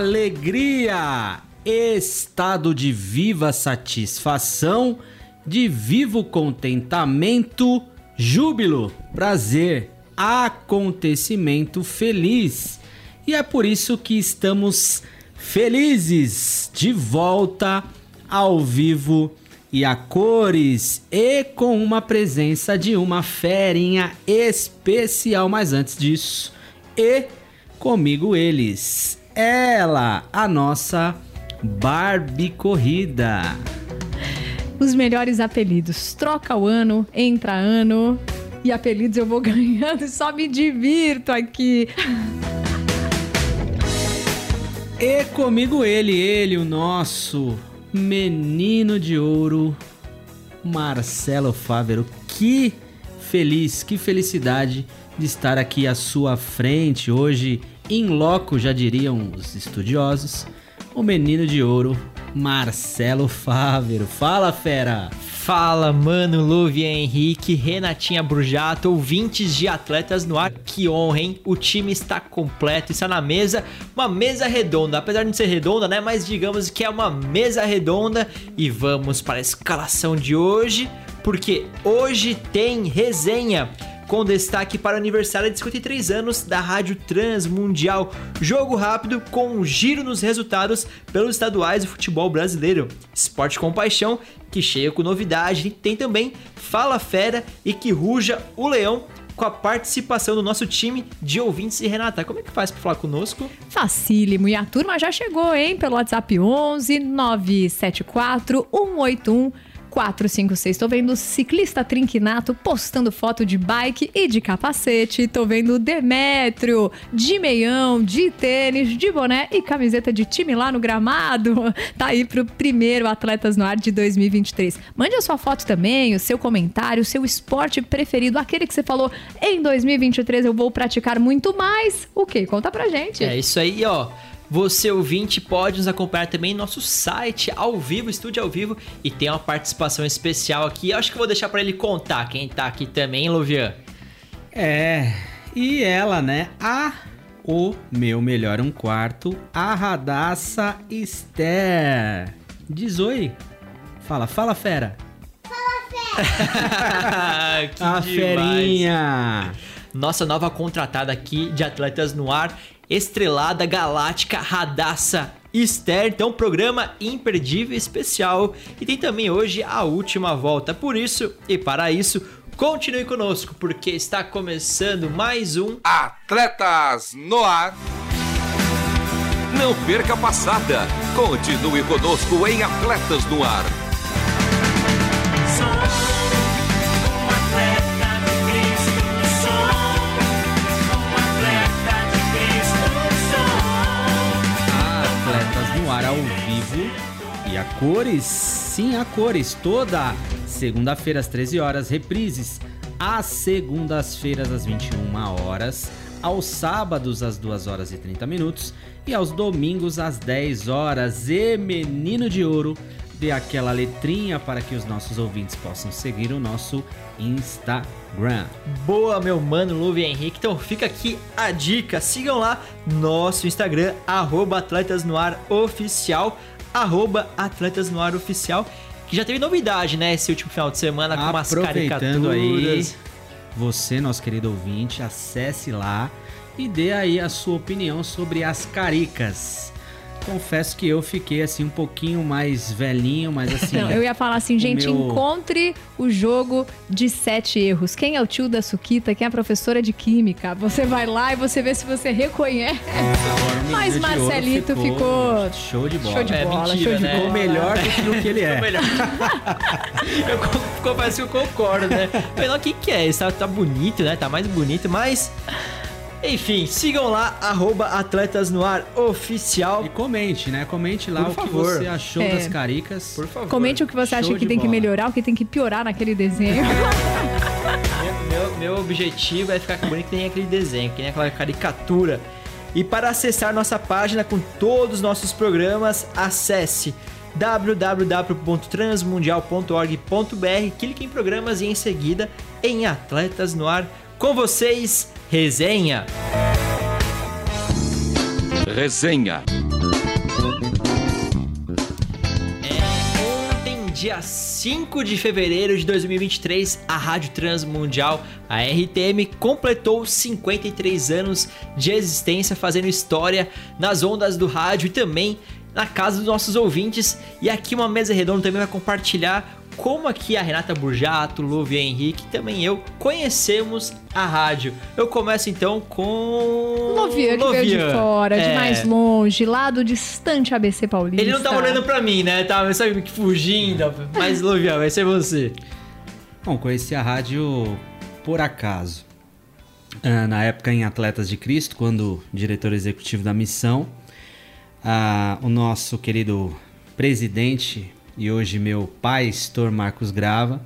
Alegria, estado de viva satisfação, de vivo contentamento, júbilo, prazer, acontecimento feliz. E é por isso que estamos felizes de volta ao vivo e a cores e com uma presença de uma ferinha especial. Mas antes disso, e comigo eles, ela, a nossa Barbie Corrida. Os melhores apelidos. Troca o ano, entra ano. E apelidos eu vou ganhando só me divirto aqui. E comigo ele, ele, o nosso menino de ouro, Marcelo Fávero. Que feliz, que felicidade de estar aqui à sua frente hoje, em loco, já diriam os estudiosos, o menino de ouro, Marcelo Fávero. Fala, fera! Fala, mano, Luve Henrique, Renatinha Brujato, ouvintes de Atletas no Ar. Que honra, hein? O time está completo, está na mesa, uma mesa redonda. Apesar de não ser redonda, né? Mas digamos que é uma mesa redonda. E vamos para a escalação de hoje, porque hoje tem resenha com destaque para o aniversário de 53 anos da Rádio Transmundial. Jogo rápido com um giro nos resultados pelos estaduais do futebol brasileiro. Esporte com paixão, que cheia com novidade. Tem também Fala Fera e que ruja o leão com a participação do nosso time de ouvintes. E Renata, como é que faz para falar conosco? Facílimo. E a turma já chegou, hein? Pelo WhatsApp 11 974 181 456. Tô vendo ciclista Trinquinato postando foto de bike e de capacete. Tô vendo Demétrio de meião, de tênis, de boné e camiseta de time lá no gramado. Tá aí pro primeiro Atletas no Ar de 2023. Mande a sua foto também, o seu comentário, o seu esporte preferido, aquele que você falou em 2023 eu vou praticar muito mais. O que? Conta pra gente. É isso aí, ó. Você ouvinte pode nos acompanhar também no nosso site ao vivo, estúdio ao vivo, e tem uma participação especial aqui. Eu acho que vou deixar para ele contar quem tá aqui também, Luvian? É, e ela, né? A o meu melhor um quarto, a Radassa Esther. Diz oi. Fala, fala, fera. que a demais. ferinha. Nossa nova contratada aqui de Atletas no Ar, estrelada galáctica Radassa Esther. Então, programa imperdível especial. E tem também hoje a última volta. Por isso e para isso, continue conosco, porque está começando mais um Atletas no Ar. Não perca a passada. Continue conosco em Atletas no Ar. Vivo. E a cores, sim, a cores, toda segunda-feira às 13 horas, reprises. Às segundas-feiras às 21 horas, aos sábados às 2 horas e 30 minutos. E aos domingos às 10 horas. E menino de ouro, dê aquela letrinha para que os nossos ouvintes possam seguir o nosso Instagram. Boa, meu mano Luve Henrique. Então fica aqui a dica. Sigam lá nosso Instagram, arroba Atletas no Ar Oficial, arroba Atletas no Ar Oficial. Que já teve novidade, né? Esse último final de semana com umas Aproveitando aí, caricaturas. você, nosso querido ouvinte, acesse lá e dê aí a sua opinião sobre as caricas. Confesso que eu fiquei assim um pouquinho mais velhinho, mas assim. Não, eu ia falar assim, gente, meu- encontre o jogo de sete erros. Quem é o tio da Suquita? Quem é a professora de química? Você vai lá e você vê se você reconhece. O Mas Marcelito ficou show de bola. show de É, bola, mentira, show de né? bola. Ficou melhor do que o que ele Ficou é. melhor. eu confesso que eu concordo, né? Falei, não, o que, que é? Isso tá, tá bonito, né? Tá mais bonito, mas. Enfim, sigam lá, arroba Atletas no Ar Oficial. E comente, né? Comente lá Por o favor. que você achou É. das caricas. Por favor. Comente o que você acha Show que de tem que bola. melhorar, o que tem que piorar naquele desenho. Meu, meu, meu objetivo é ficar bonito que nem aquele desenho, que nem aquela caricatura. E para acessar nossa página com todos os nossos programas, acesse www.transmundial.org.br, clique em programas e em seguida em Atletas no Ar. Com vocês, resenha. Resenha. É, ontem, dia 5 de fevereiro de 2023, a Rádio Transmundial, a RTM, completou 53 anos de existência, fazendo história nas ondas do rádio e também na casa dos nossos ouvintes. E aqui uma mesa redonda também vai compartilhar como aqui a Renata Burjato, Lúvia Henrique, também eu conhecemos a rádio. Eu começo então com Lovian, que veio de Lovian. fora, de É. mais longe, lá do distante ABC Paulista. Ele não tava olhando pra mim, né? Tava sabe, que fugindo. Mas, Lovian, vai ser você. Bom, conheci a rádio por acaso. Ah, na época em Atletas de Cristo, quando diretor executivo da missão, o nosso querido presidente e hoje meu pai, Stor Marcos Grava,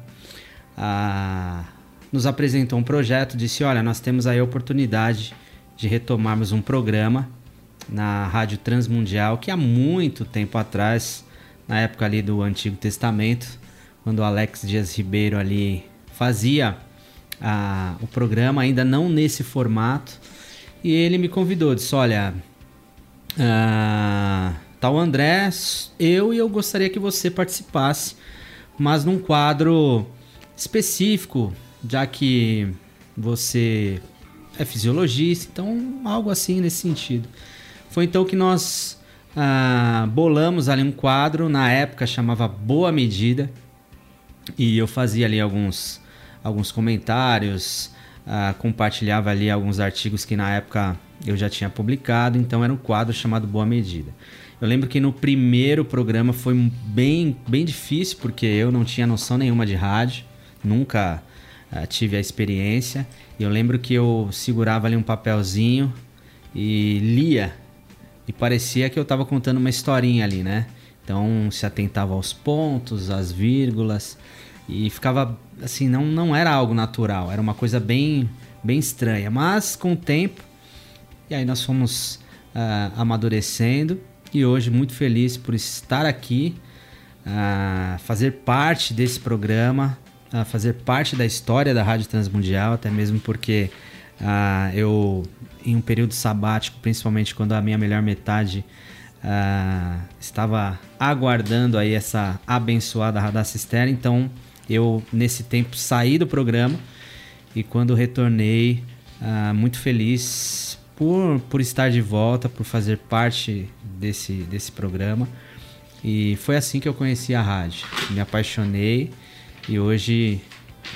nos apresentou um projeto, disse, olha, nós temos aí a oportunidade de retomarmos um programa na Rádio Transmundial, que há muito tempo atrás, na época ali do Antigo Testamento, quando o Alex Dias Ribeiro ali fazia o programa, ainda não nesse formato, e ele me convidou, disse, olha, ah, tá o André, eu e eu gostaria que você participasse, mas num quadro específico, já que você é fisiologista, então algo assim nesse sentido. Foi então que nós ah, bolamos ali um quadro, na época chamava Boa Medida, e eu fazia ali alguns, alguns comentários, ah, compartilhava ali alguns artigos que na época eu já tinha publicado, então era um quadro chamado Boa Medida. Eu lembro que no primeiro programa foi bem, bem difícil, porque eu não tinha noção nenhuma de rádio, nunca ah, tive a experiência. E eu lembro que eu segurava ali um papelzinho e lia, e parecia que eu estava contando uma historinha ali, né? Então se atentava aos pontos, às vírgulas e ficava assim, não, não era algo natural, era uma coisa bem, bem estranha. Mas com o tempo, e aí nós fomos ah, amadurecendo e hoje muito feliz por estar aqui, ah, fazer parte desse programa, ah, fazer parte da história da Rádio Transmundial, até mesmo porque eu, em um período sabático, principalmente quando a minha melhor metade estava aguardando aí essa abençoada Radacister, então eu nesse tempo saí do programa e quando retornei, muito feliz por, por estar de volta, por fazer parte desse, desse programa. E foi assim que eu conheci a rádio. Me apaixonei e hoje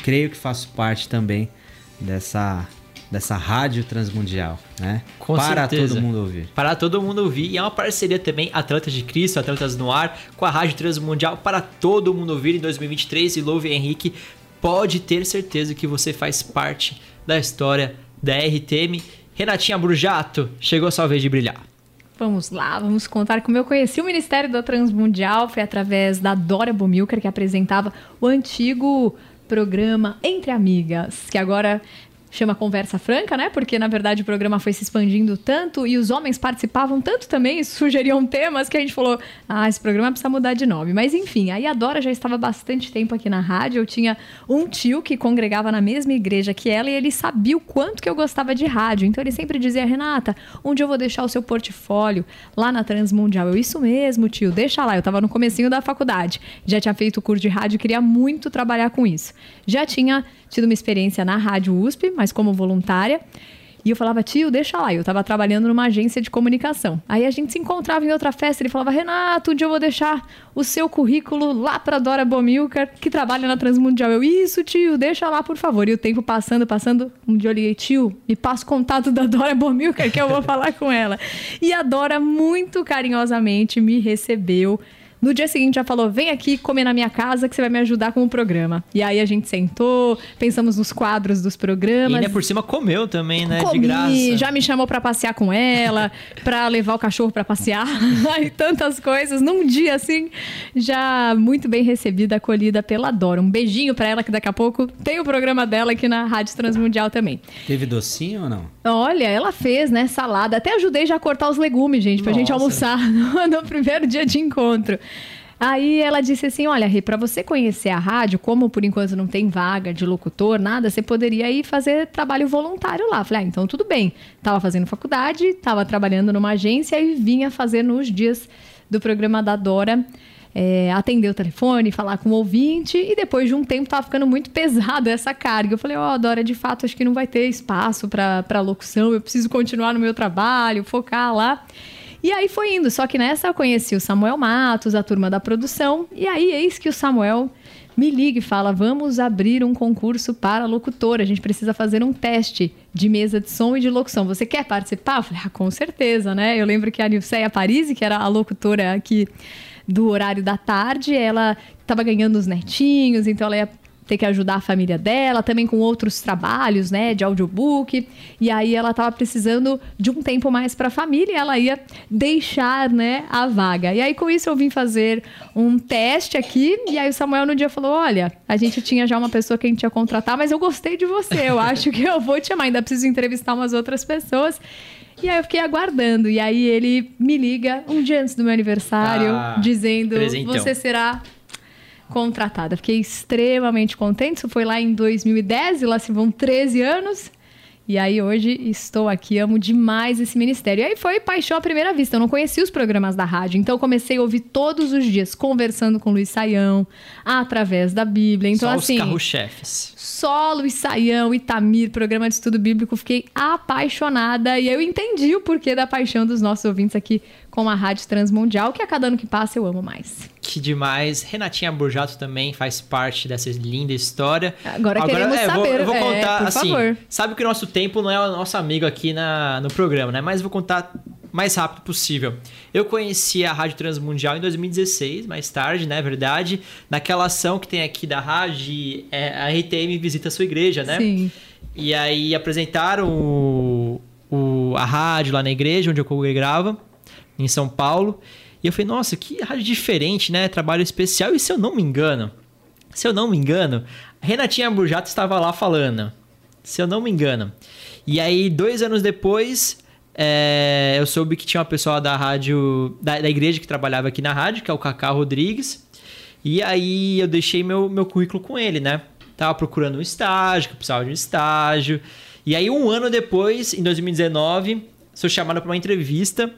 creio que faço parte também dessa, dessa rádio transmundial, né? Com Para certeza. todo mundo ouvir. Para todo mundo ouvir. E é uma parceria também, Atletas de Cristo, Atletas no Ar, com a Rádio Transmundial, para todo mundo ouvir em 2023. E Louve Henrique, pode ter certeza que você faz parte da história da RTM. Renatinha Brujato, chegou a sua vez de brilhar. Vamos lá, vamos contar como eu conheci o Ministério da Transmundial. Foi através da Dora Bomilcar, que apresentava o antigo programa Entre Amigas, que agora chama Conversa Franca, né? Porque na verdade o programa foi se expandindo tanto e os homens participavam tanto também, sugeriam temas que a gente falou: ah, esse programa precisa mudar de nome. Mas enfim, aí a Dora já estava bastante tempo aqui na rádio. Eu tinha um tio que congregava na mesma igreja que ela e ele sabia o quanto que eu gostava de rádio. Então ele sempre dizia: Renata, onde eu vou deixar o seu portfólio? Lá na Transmundial. Eu, isso mesmo, tio, deixa lá. Eu tava no comecinho da faculdade. Já tinha feito o curso de rádio, queria muito trabalhar com isso. Já tinha tido uma experiência na Rádio USP, mas como voluntária. E eu falava, tio, deixa lá. Eu tava trabalhando numa agência de comunicação. Aí a gente se encontrava em outra festa. Ele falava, Renato, um eu vou deixar o seu currículo lá pra Dora Bomilcar, que trabalha na Transmundial. Eu, isso, tio, deixa lá, por favor. E o tempo passando, passando. Um dia eu liguei, tio, me passa o contato da Dora Bomilcar, que eu vou falar com ela. E a Dora, muito carinhosamente, me recebeu No dia seguinte já falou: vem aqui comer na minha casa que você vai me ajudar com o programa. E aí a gente sentou, pensamos nos quadros dos E programas. ainda por cima comeu também, né? Comi, de graça. já me chamou pra passear com ela, pra levar o cachorro pra passear, e tantas coisas. Num dia assim, já muito bem recebida, acolhida pela Dora. Um beijinho pra ela que daqui a pouco tem o programa dela aqui na Rádio Transmundial também. Teve docinho ou não? Olha, ela fez, né, salada. Até ajudei já a cortar os legumes, gente, pra gente Nossa. almoçar no, no primeiro dia de encontro. Aí ela disse assim: Olha, Rê, pra você conhecer a rádio, como por enquanto não tem vaga de locutor, nada, você poderia ir fazer trabalho voluntário lá. Falei, ah, então tudo bem. Tava fazendo faculdade, tava trabalhando numa agência e vinha fazer nos dias do programa da Dora. é, atender o telefone, falar com o ouvinte, e depois de um tempo tava ficando muito pesado essa carga. Eu falei, ó, Dora, de fato, acho que não vai ter espaço pra locução, eu preciso continuar no meu trabalho, focar lá. E aí foi indo, só que nessa eu conheci o Samuel Matos, a turma da produção, e aí eis que o Samuel me liga e fala: vamos abrir um concurso para locutor. A gente precisa fazer um teste de mesa de som e de locução. Você quer participar? Eu falei, ah, com certeza, né? Eu lembro que a Nilceia Parisi, que era a locutora aqui do horário da tarde, ela estava ganhando os netinhos, então ela ia ter que ajudar a família dela, também com outros trabalhos, né, de audiobook. E aí ela tava precisando de um tempo mais para a família, e ela ia deixar, né, a vaga. E aí com isso eu vim fazer um teste aqui, e aí o Samuel no dia falou: "Olha, a gente tinha já uma pessoa que a gente ia contratar, mas eu gostei de você. Eu acho que eu vou te chamar, ainda preciso entrevistar umas outras pessoas". E aí eu fiquei aguardando. E aí ele me liga um dia antes do meu aniversário, Ah, dizendo: presentão. "Você será contratada. Fiquei extremamente contente. Isso foi lá em 2010 e lá se vão 13 anos. E aí hoje estou aqui, amo demais esse ministério. E aí foi paixão à primeira vista. Eu não conhecia os programas da rádio, então eu comecei a ouvir todos os dias, conversando com Luiz Saião, através da Bíblia. Então Só assim, os carro-chefes. só Luiz Saião, Itamir, programa de estudo bíblico, fiquei apaixonada e eu entendi o porquê da paixão dos nossos ouvintes aqui com a Rádio Transmundial, que a cada ano que passa eu amo mais. Que demais. Renatinha Burjato também faz parte dessa linda história. Agora queremos eu vou, saber, eu vou é, contar, por assim, favor. sabe que o nosso tempo não é o nosso amigo aqui na, no programa, né? Mas vou contar mais rápido possível. Eu conheci a Rádio Transmundial em 2016, mais tarde, né? Verdade. Naquela ação que tem aqui da rádio, é, a RTM visita a sua igreja, né? Sim. E aí apresentaram o, o- a rádio lá na igreja, onde eu congregava, em São Paulo. E eu falei, nossa, que rádio diferente, né? Trabalho especial. E se eu não me engano, se eu não me engano, Renatinha Burjato estava lá falando. Se eu não me engano. E aí, dois anos depois, é, eu soube que tinha uma pessoa da rádio, da, da igreja que trabalhava aqui na rádio, que é o Cacá Rodrigues. E aí eu deixei meu, meu currículo com ele, né? Tava procurando um estágio, que eu precisava de um estágio. E aí, um ano depois, em 2019, sou chamado para uma entrevista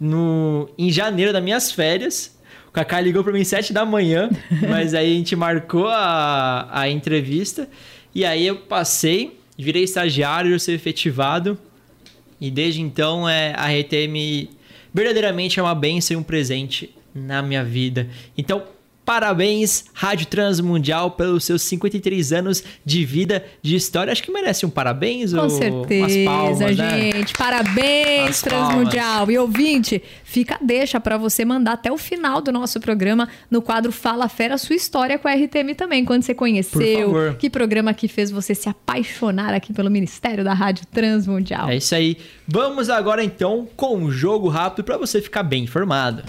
no, em janeiro das minhas férias. O Kaká ligou para mim sete da manhã, mas aí a gente marcou a, a entrevista. E aí eu passei, virei estagiário, eu ser efetivado. E desde então é, a RTM verdadeiramente é uma bênção e um presente na minha vida. Então, parabéns, Rádio Transmundial, pelos seus 53 anos de vida, de história. Acho que merece um parabéns Com ou certeza, palmas, né? gente. Parabéns, As Transmundial. E ouvinte, fica deixa para você mandar até o final do nosso programa no quadro Fala Fera sua história com a RTM também. Quando você conheceu, que programa que fez você se apaixonar aqui pelo Ministério da Rádio Transmundial. É isso aí. Vamos agora então com um jogo rápido para você ficar bem informado.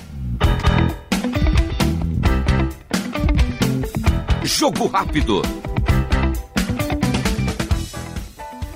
Jogo rápido.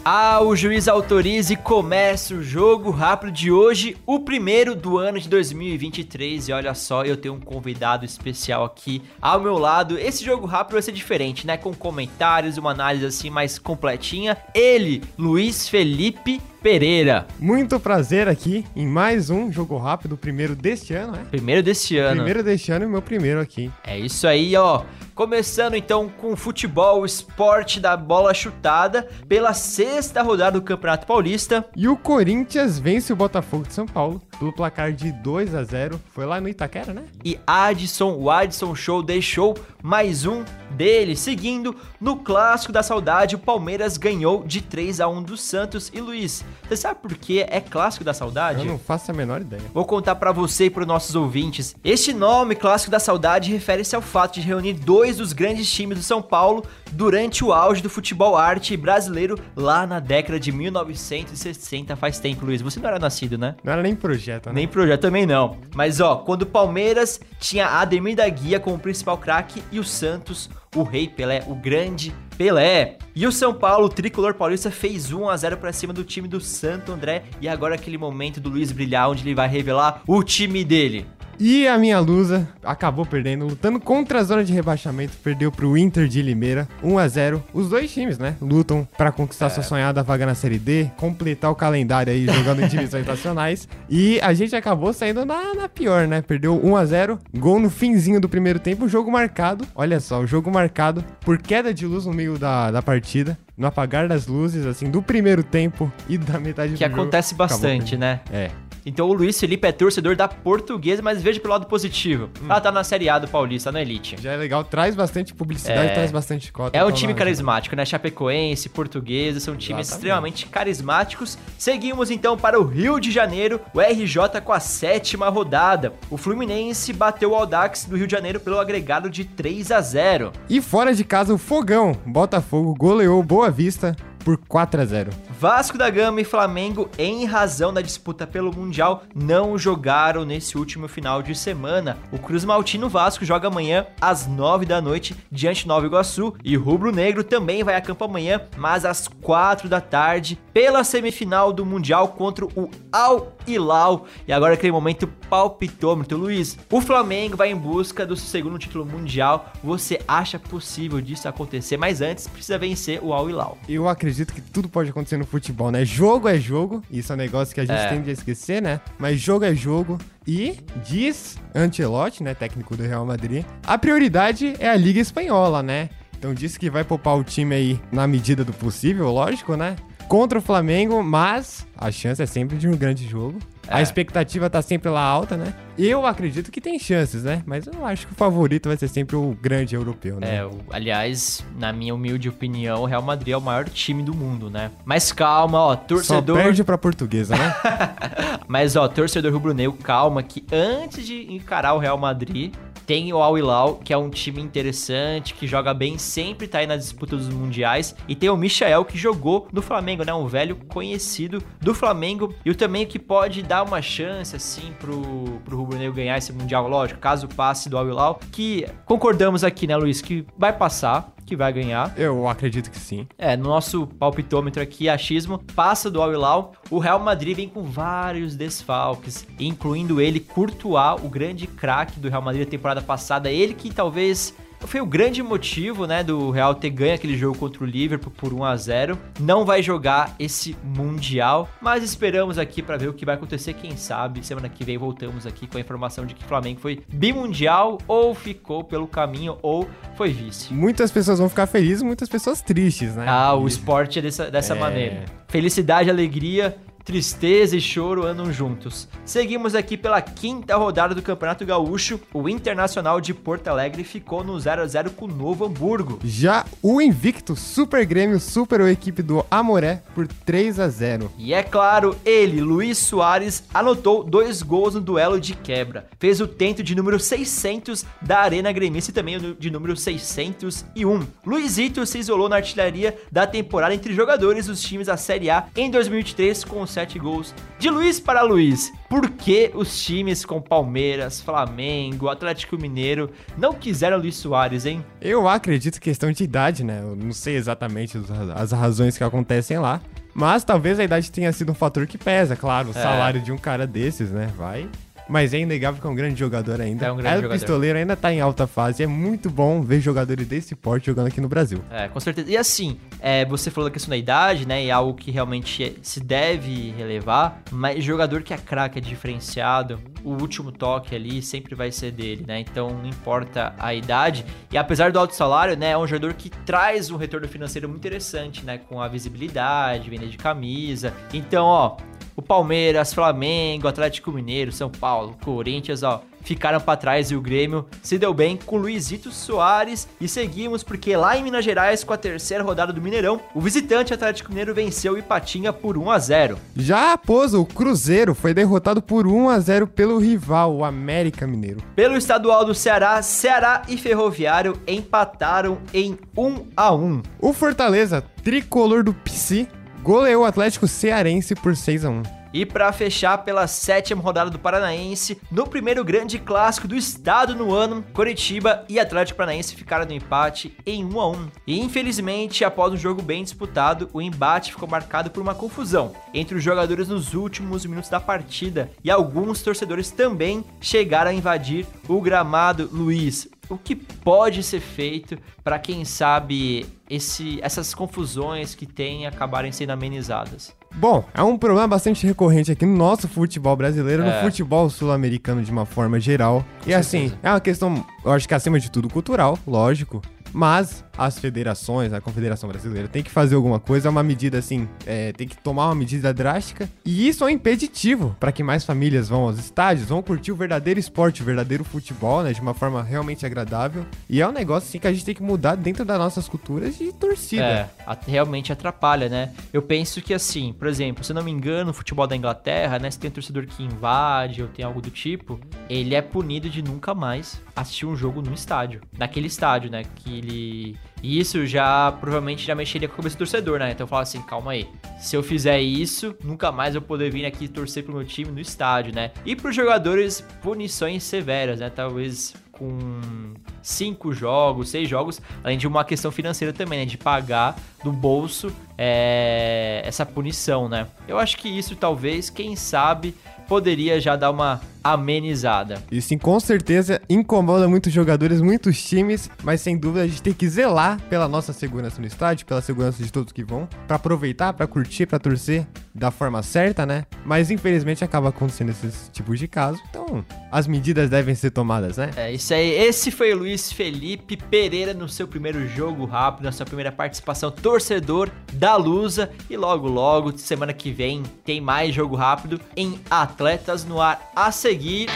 Ah, o juiz autoriza e começa o jogo rápido de hoje, o primeiro do ano de 2023. E olha só, eu tenho um convidado especial aqui ao meu lado. Esse jogo rápido vai ser diferente, né? Com comentários, uma análise assim mais completinha. Ele, Luiz Felipe Pereira. Muito prazer aqui em mais um jogo rápido, o primeiro deste ano, né? Primeiro desse ano. Primeiro deste ano e meu primeiro aqui. É isso aí, ó. Começando então com o futebol, o esporte da bola chutada, pela sexta rodada do Campeonato Paulista. E o Corinthians vence o Botafogo de São Paulo pelo placar de 2 a 0 Foi lá no Itaquera, né? E Adson, o Adson Show deixou mais um dele. Seguindo, no Clássico da Saudade, o Palmeiras ganhou de 3 a 1 do Santos. E Luiz, Você sabe por que é clássico da saudade? Eu não faço a menor ideia. Vou contar pra você e pros nossos ouvintes. Este nome, Clássico da Saudade, refere-se ao fato de reunir dois dos grandes times do São Paulo durante o auge do futebol arte brasileiro lá na década de 1960. Faz tempo, Luiz. Você não era nascido, né? Não era nem projeto, né? Nem projeto também não. Mas ó, quando o Palmeiras tinha Ademir da Guia como principal craque e o Santos, o Rei Pelé, o grande Pelé. E o São Paulo, o tricolor paulista, fez 1 a 0 para cima do time do Santo André. E agora aquele momento do Luiz brilhar, onde ele vai revelar o time dele. E a minha Lusa acabou perdendo, lutando contra a zona de rebaixamento, perdeu pro Inter de Limeira, 1 a 0 Os dois times, né, lutam para conquistar sua sonhada vaga na Série D, completar o calendário aí jogando em divisões nacionais. E a gente acabou saindo na, na pior, né? Perdeu 1 a 0 gol no finzinho do primeiro tempo, jogo marcado. Olha só, o jogo marcado por queda de luz no meio da, da partida. No apagar das luzes, assim, do primeiro tempo e da metade Que do jogo. acontece acabou bastante, né? É. Então o Luiz Felipe é torcedor da portuguesa, mas veja pelo lado positivo. Ela tá na Série A do Paulista, na Elite. Já é legal, traz bastante publicidade, É. traz bastante cota. É um então, time na- carismático, né? Chapecoense, Portuguesa, são times Exatamente. extremamente carismáticos. Seguimos então para o Rio de Janeiro, o RJ com a sétima rodada. O Fluminense bateu o Audax do Rio de Janeiro pelo agregado de 3 a 0. E fora de casa, o Fogão, Botafogo, goleou Boa Vista por 4 a 0 Vasco da Gama e Flamengo, em razão da disputa pelo Mundial, não jogaram nesse último final de semana. O Cruz Maltino Vasco joga amanhã às 9 da noite diante Nova Iguaçu e o Rubro Negro também vai a campo amanhã, mas às 4 da tarde, pela semifinal do Mundial contra o Al Hilal. E agora aquele momento palpitômetro, Luiz. O Flamengo vai em busca do segundo título mundial. Você acha possível disso acontecer? Mas antes precisa vencer o Al Hilal. Eu acredito que tudo pode acontecer no futebol, né? Jogo é jogo, isso é um negócio que a gente É. tende a esquecer, né? Mas jogo é jogo. E diz Ancelotti, né, técnico do Real Madrid, a prioridade é a Liga Espanhola, né? Então disse que vai poupar o time aí na medida do possível, lógico, né? Contra o Flamengo, mas a chance é sempre de um grande jogo. A É. expectativa tá sempre lá alta, né? Eu acredito que tem chances, né? Mas eu acho que o favorito vai ser sempre o grande europeu, né? É, aliás, na minha humilde opinião, o Real Madrid é o maior time do mundo, né? Mas calma, ó, Só torcedor. perde pra portuguesa, né? Mas ó, torcedor rubro-negro, calma, que antes de encarar o Real Madrid, tem o Al Hilal, que é um time interessante, que joga bem, sempre tá aí na disputa dos mundiais. E tem o Michael, que jogou no Flamengo, né? Um velho conhecido do Flamengo. E o também que pode dar uma chance, assim, pro, pro rubro-negro ganhar esse mundial, lógico, caso passe do Al Hilal. Que concordamos aqui, né, Luiz, que vai passar, que vai ganhar. Eu acredito que sim. É, no nosso palpitômetro aqui, achismo, passa do Al Hilal. O Real Madrid vem com vários desfalques, incluindo ele, Courtois, o grande craque do Real Madrid da temporada passada. Ele que talvez foi o grande motivo, né, do Real ter ganho aquele jogo contra o Liverpool por 1 a 0. Não vai jogar esse mundial, mas esperamos aqui pra ver o que vai acontecer, quem sabe. Semana que vem voltamos aqui com a informação de que o Flamengo foi bimundial ou ficou pelo caminho ou foi vice. Muitas pessoas vão ficar felizes, muitas pessoas tristes, né? Ah, o esporte é dessa, dessa É. maneira. Felicidade, alegria, tristeza e choro andam juntos. Seguimos aqui pela quinta rodada do Campeonato Gaúcho. O Internacional de Porto Alegre ficou no 0 a 0 com o Novo Hamburgo. Já o invicto Super Grêmio superou a equipe do Amoré por 3 a 0 E é claro, ele, Luiz Soares, anotou dois gols no duelo de quebra. Fez o tento de número 600 da Arena Gremista e também o de número 601. Luizito se isolou na artilharia da temporada entre jogadores dos times da Série A em 2023 com 7 gols. De Luiz para Luiz, por que os times com Palmeiras, Flamengo, Atlético Mineiro não quiseram Luiz Soares, hein? Eu acredito que questão de idade, né? Eu não sei exatamente as razões que acontecem lá. Mas talvez a idade tenha sido um fator que pesa, claro. O É. salário de um cara desses, né? Vai. Mas é inegável que é um grande jogador ainda. É um grande El jogador. Pistoleiro ainda tá em alta fase. É muito bom ver jogadores desse porte jogando aqui no Brasil. É, com certeza. E assim, é, você falou da questão da idade, né? E é algo que realmente é- se deve relevar. Mas jogador que é craque, é diferenciado, o último toque ali sempre vai ser dele, né? Então não importa a idade. E apesar do alto salário, né? É um jogador que traz um retorno financeiro muito interessante, né? Com a visibilidade, venda de camisa. Então, ó. O Palmeiras, Flamengo, Atlético Mineiro, São Paulo, Corinthians, ó, ficaram para trás e o Grêmio se deu bem com Luizito Soares e seguimos porque lá em Minas Gerais com a terceira rodada do Mineirão, o visitante Atlético Mineiro venceu o Ipatinga por 1 a 0. Já após o Cruzeiro foi derrotado por 1 a 0 pelo rival, o América Mineiro. Pelo estadual do Ceará, Ceará e Ferroviário empataram em 1 a 1. O Fortaleza, tricolor do PC, goleou o Atlético Cearense por 6 a 1. E para fechar pela sétima rodada do Paranaense, no primeiro grande clássico do estado no ano, Coritiba e Atlético Paranaense ficaram no empate em 1 a 1. E infelizmente, após um jogo bem disputado, o embate ficou marcado por uma confusão entre os jogadores nos últimos minutos da partida e alguns torcedores também chegaram a invadir o gramado Luiz. O que pode ser feito para quem sabe esse, essas confusões que tem acabarem sendo amenizadas? Bom, é um problema bastante recorrente aqui no nosso futebol brasileiro, É. no futebol sul-americano de uma forma geral. E assim, certeza. é uma questão, eu acho que acima de tudo cultural, lógico. Mas as federações, a Confederação Brasileira tem que fazer alguma coisa, é uma medida assim, é, tem que tomar uma medida drástica. E isso é um impeditivo para que mais famílias vão aos estádios, vão curtir o verdadeiro esporte, o verdadeiro futebol, né, de uma forma realmente agradável. E é um negócio assim que a gente tem que mudar dentro das nossas culturas de torcida. É, realmente atrapalha, né? Eu penso que assim, por exemplo, se não me engano, o futebol da Inglaterra, né? Se tem um torcedor que invade ou tem algo do tipo, ele é punido de nunca mais assistir um jogo no estádio. Naquele estádio, né? Que ele. E isso já provavelmente já mexeria com a cabeça do torcedor, né? Então eu falo assim, calma aí. Se eu fizer isso, nunca mais eu poder vir aqui torcer pro meu time no estádio, né? E pros jogadores, punições severas, né? Talvez com cinco jogos, seis jogos, além de uma questão financeira também, né? De pagar do bolso é, essa punição, né? Eu acho que isso talvez, quem sabe, poderia já dar uma amenizada. E sim, com certeza incomoda muitos jogadores, muitos times, mas sem dúvida a gente tem que zelar pela nossa segurança no estádio, pela segurança de todos que vão, pra aproveitar, pra curtir, pra torcer da forma certa, né? Mas infelizmente acaba acontecendo esses tipos de casos, então as medidas devem ser tomadas, né? É isso aí. Esse foi o Luiz Felipe Pereira no seu primeiro jogo rápido, na sua primeira participação torcedor da Lusa. E logo, logo, semana que vem, tem mais jogo rápido em Atletas no Ar a seguir.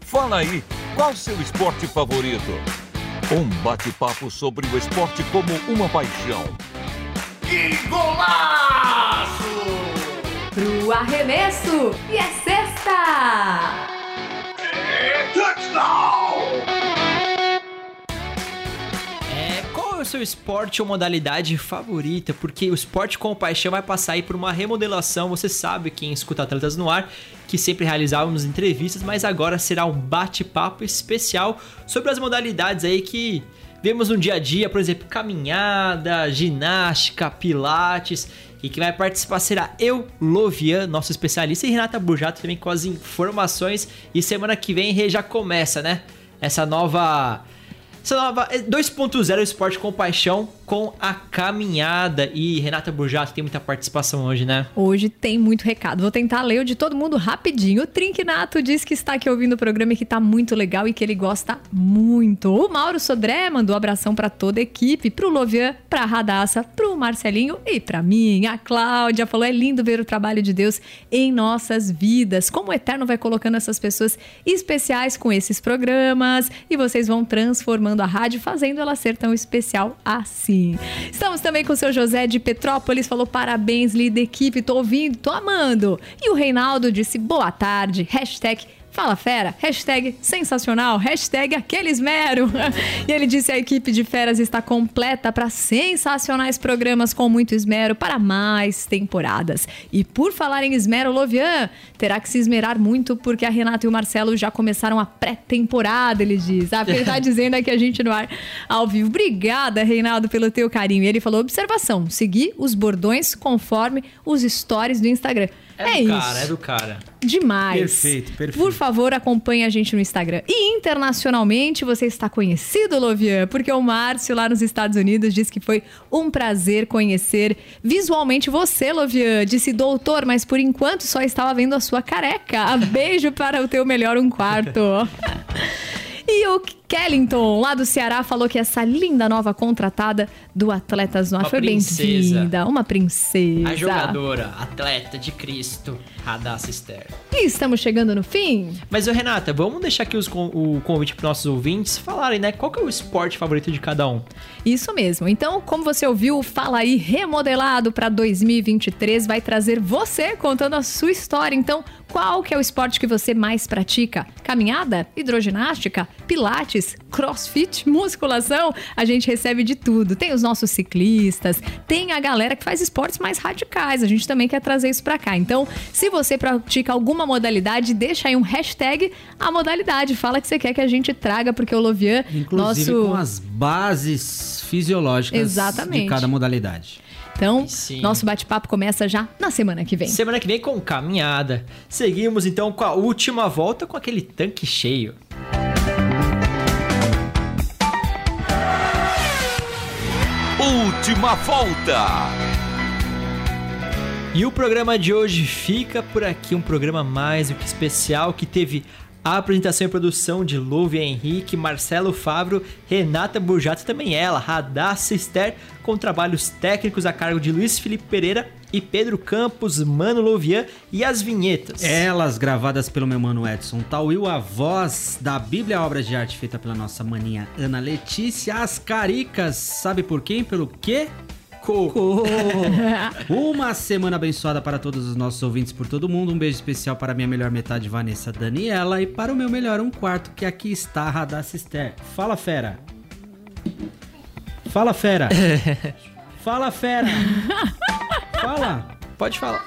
Fala aí, qual seu esporte favorito? Um bate-papo sobre o esporte como uma paixão. Pro arremesso e é sexta! Seu esporte ou modalidade favorita? Porque o esporte com paixão vai passar aí por uma remodelação. Você sabe, quem escuta Atletas no Ar, que sempre realizávamos entrevistas, mas agora será um bate-papo especial sobre as modalidades aí que vemos no dia a dia, por exemplo, caminhada, ginástica, pilates. E quem vai participar será eu, Lovian, nosso especialista, e Renata Burjato também com as informações. E semana que vem já começa, né? Essa nova nova é 2.0 Esporte com Paixão com a caminhada. E Renata Burjato tem muita participação hoje, né? Hoje tem muito recado. Vou tentar ler o de todo mundo rapidinho. O Trinquinato diz que está aqui ouvindo o programa e que tá muito legal e que ele gosta muito. O Mauro Sodré mandou um abração para toda a equipe, pro Lovian, pra Radassa, pro Marcelinho e pra mim. A Cláudia falou: é lindo ver o trabalho de Deus em nossas vidas. Como o Eterno vai colocando essas pessoas especiais com esses programas e vocês vão transformando a rádio, fazendo ela ser tão especial assim. Estamos também com o seu José de Petrópolis, falou parabéns, líder equipe, tô ouvindo, tô amando. E o Reinaldo disse boa tarde, hashtag Fala Fera, hashtag sensacional, hashtag aquele esmero. E ele disse a equipe de feras está completa para sensacionais programas com muito esmero para mais temporadas. E por falar em esmero, Lovian terá que se esmerar muito porque a Renata e o Marcelo já começaram a pré-temporada, ele diz. Ah, ele tá dizendo aqui a gente no ar ao vivo. Obrigada, Reinaldo, pelo teu carinho. E ele falou, observação, seguir os bordões conforme os stories do Instagram. É, É, do isso. cara, é do cara. Demais. Perfeito, perfeito. Por favor, acompanhe a gente no Instagram. E internacionalmente você está conhecido, Lovian, porque o Márcio lá nos Estados Unidos disse que foi um prazer conhecer visualmente você, Lovian. Disse doutor, mas por enquanto só estava vendo a sua careca. Beijo para o teu melhor um quarto. E o Kellington, lá do Ceará, falou que essa linda nova contratada do Atletas no Ar foi bem-vinda. Uma princesa. A jogadora, atleta de Cristo, Radassa Esther. E estamos chegando no fim. Mas, Renata, vamos deixar aqui os o convite para nossos ouvintes falarem, né? Qual que é o esporte favorito de cada um? Isso mesmo. Então, como você ouviu, Fala aí remodelado para 2023 vai trazer você contando a sua história. Então, qual que é o esporte que você mais pratica? Caminhada, hidroginástica, pilates, crossfit, musculação? A gente recebe de tudo. Tem os nossos ciclistas, tem a galera que faz esportes mais radicais. A gente também quer trazer isso para cá. Então, se você pratica alguma modalidade, deixa aí um hashtag a modalidade. Fala que você quer que a gente traga, porque o Lovian, Inclusive nosso com as bases fisiológicas Exatamente. de cada modalidade. Então, Sim. nosso bate-papo começa já na semana que vem. Semana que vem com caminhada. Seguimos então com a última volta com aquele tanque cheio. Última volta. E o programa de hoje fica por aqui, um programa mais do que especial que teve a apresentação e produção de Lúvia Henrique, Marcelo Fabro, Renata Burjato e também ela, Radassa Esther, com trabalhos técnicos a cargo de Luiz Felipe Pereira e Pedro Campos, Mano Louvian e as vinhetas. Elas gravadas pelo meu mano Edson Tauil, a voz da Bíblia Obras de Arte feita pela nossa maninha Ana Letícia, as caricas, sabe por quem? Pelo quê? Cocô. Uma semana abençoada para todos os nossos ouvintes por todo mundo. Um beijo especial para minha melhor metade, Vanessa Daniela. E para o meu melhor um quarto, que aqui está, Radassa Esther. Fala, fera. Fala, fera. Fala, fera. Fala. Pode falar.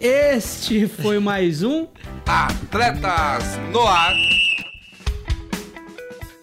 Este foi mais um Atletas no ar.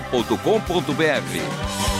transmundial.com.br.